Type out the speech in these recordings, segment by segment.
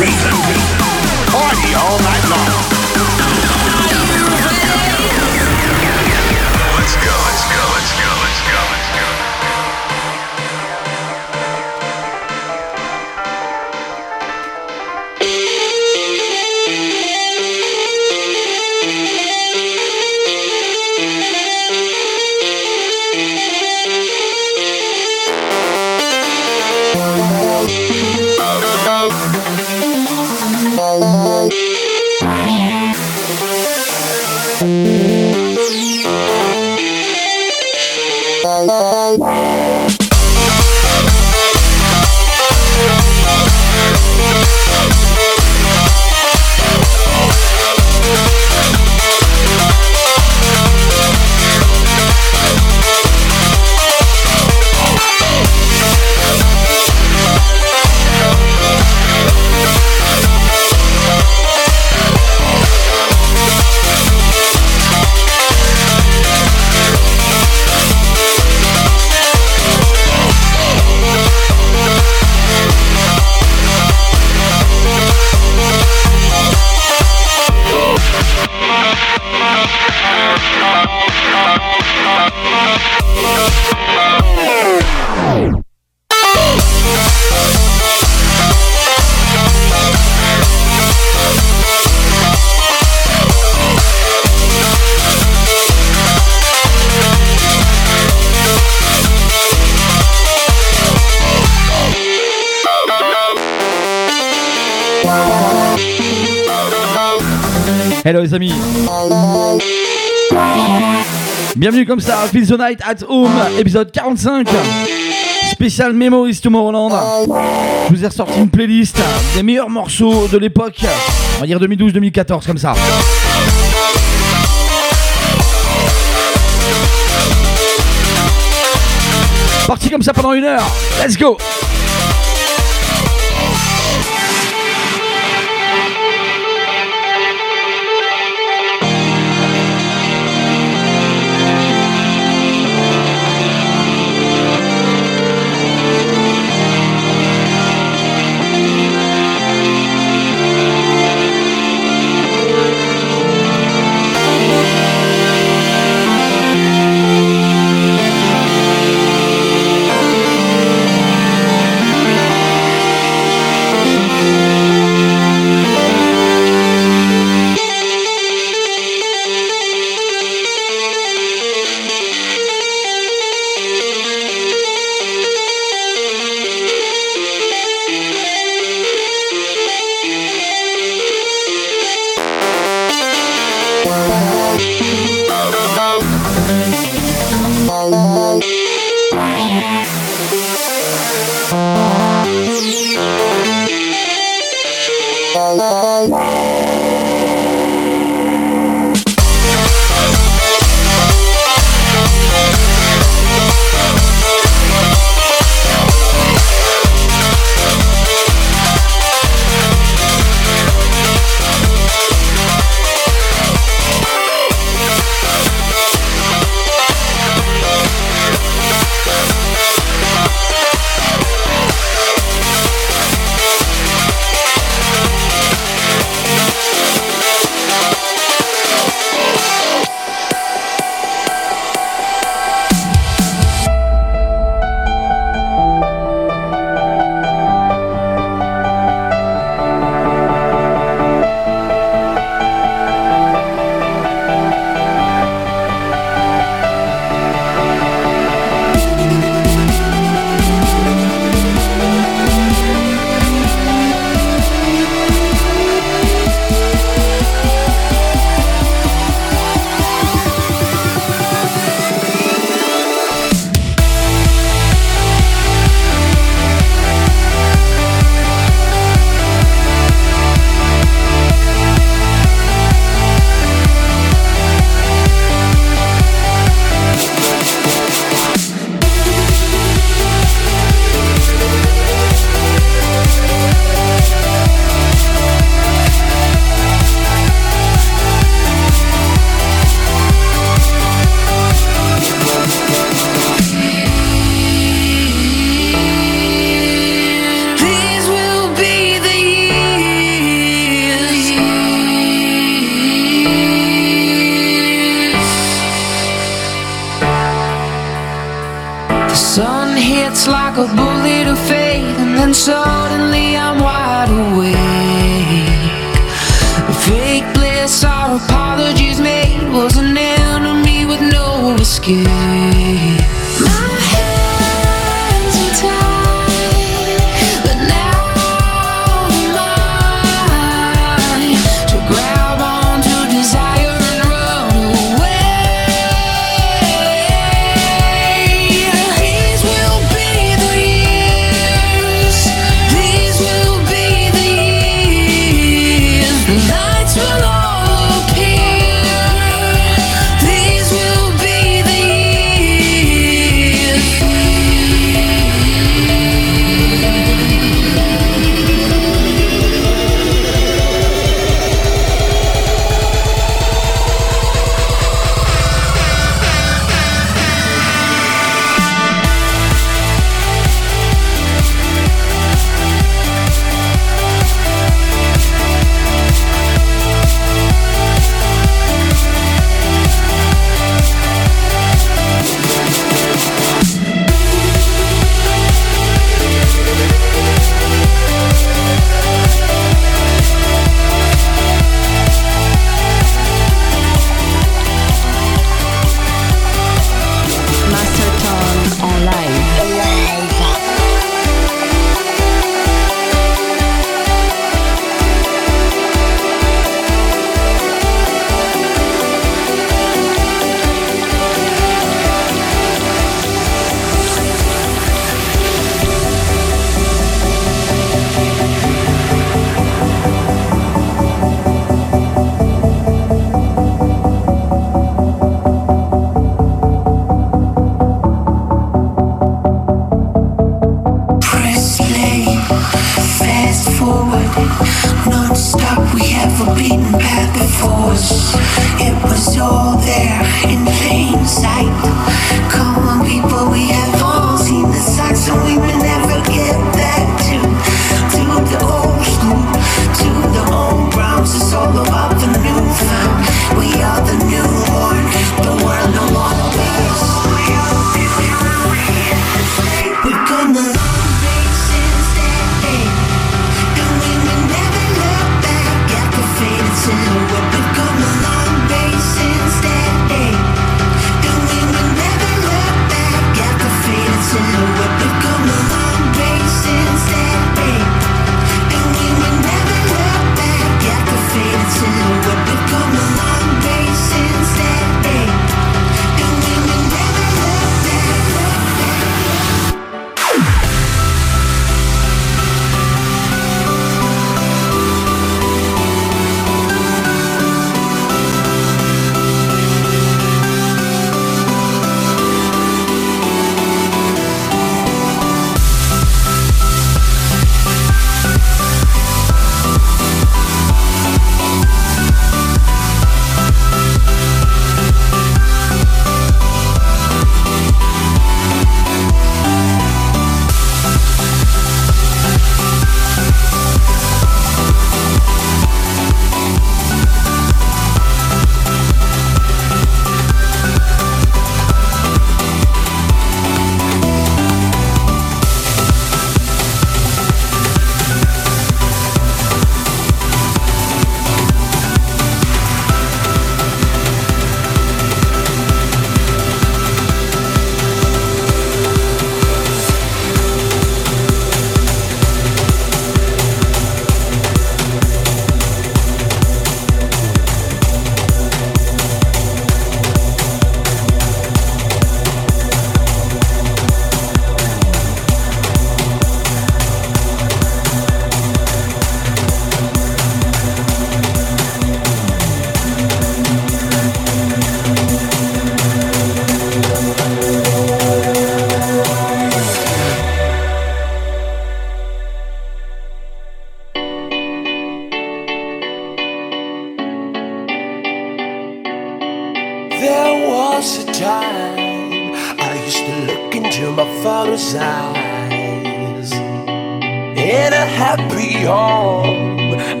reason. Bienvenue comme ça, Feel the Night at Home, épisode 45. Spécial Memories Tomorrowland. Je vous ai ressorti une playlist des meilleurs morceaux de l'époque. On va dire 2012-2014 comme ça. Parti comme ça pendant une heure. Let's go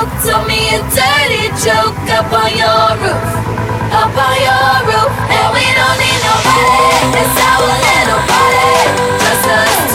smoke told me a dirty joke up on your roof, up on your roof, and we don't need nobody. It's our little party, just us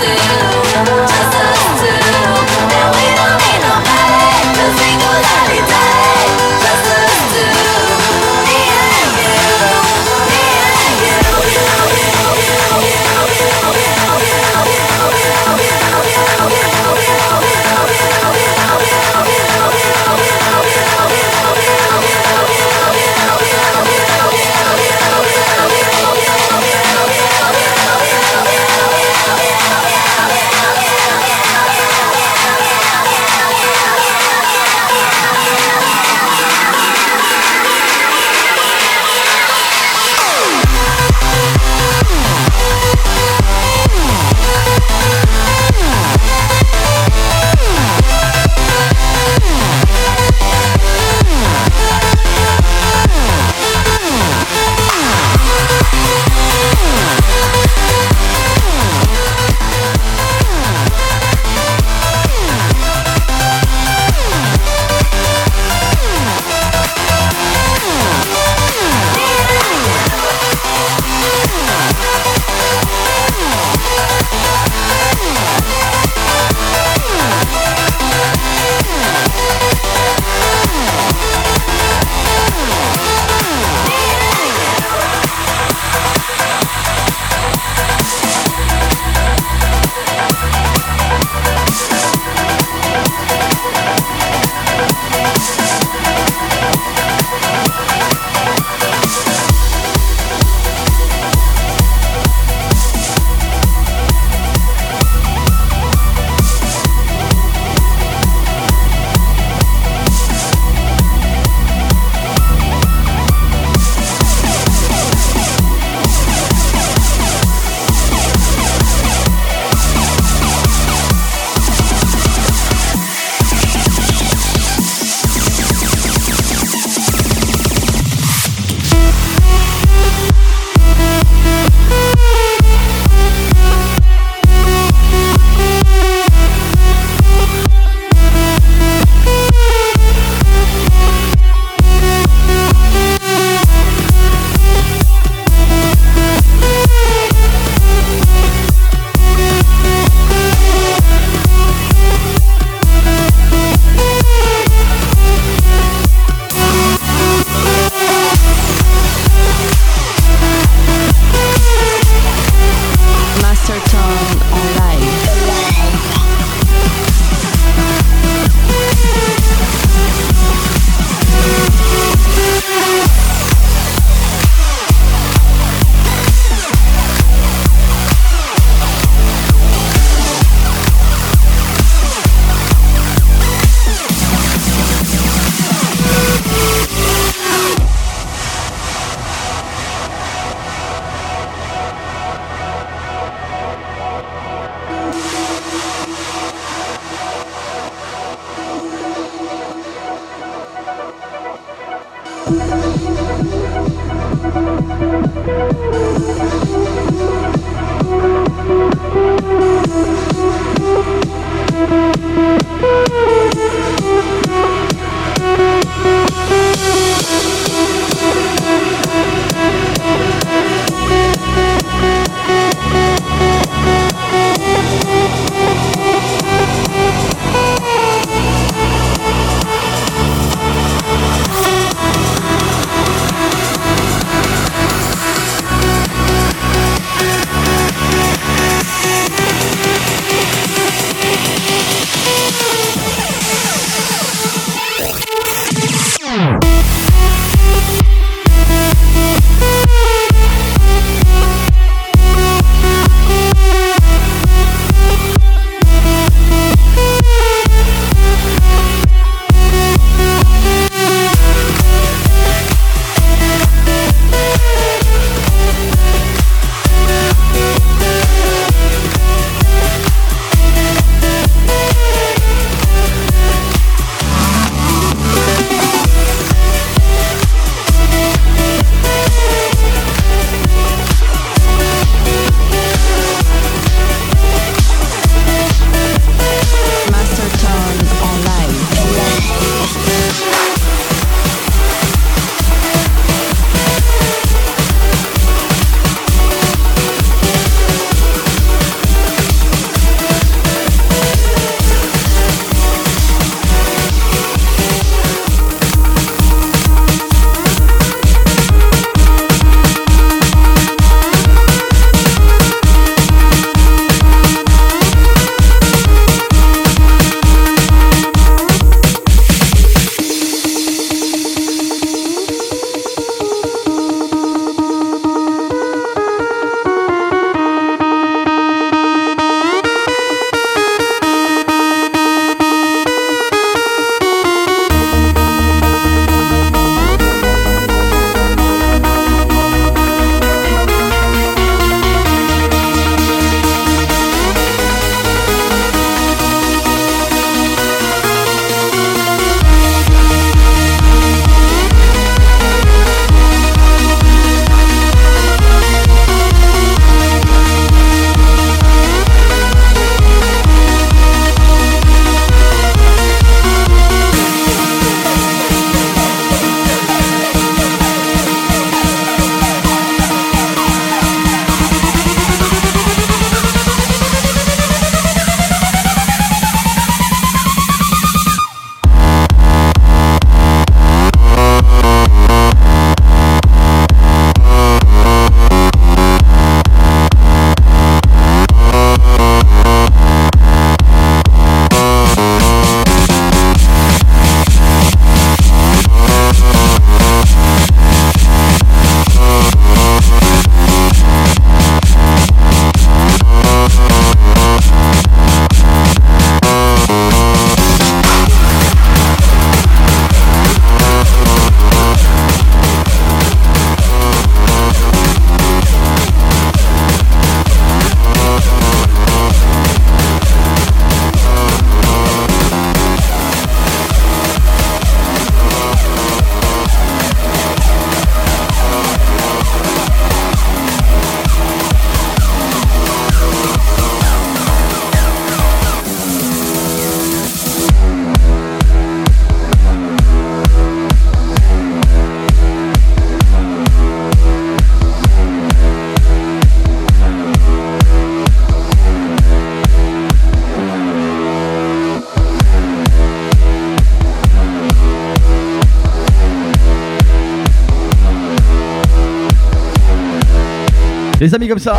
Les amis comme ça.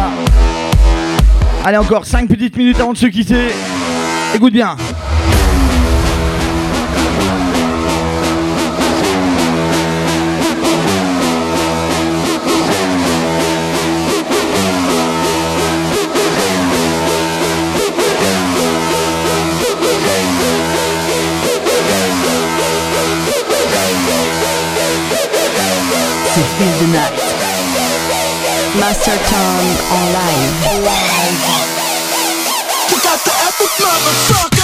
Allez encore 5 petites minutes avant de se quitter. Écoute bien. Master Tone en live. You got the epic motherfucker.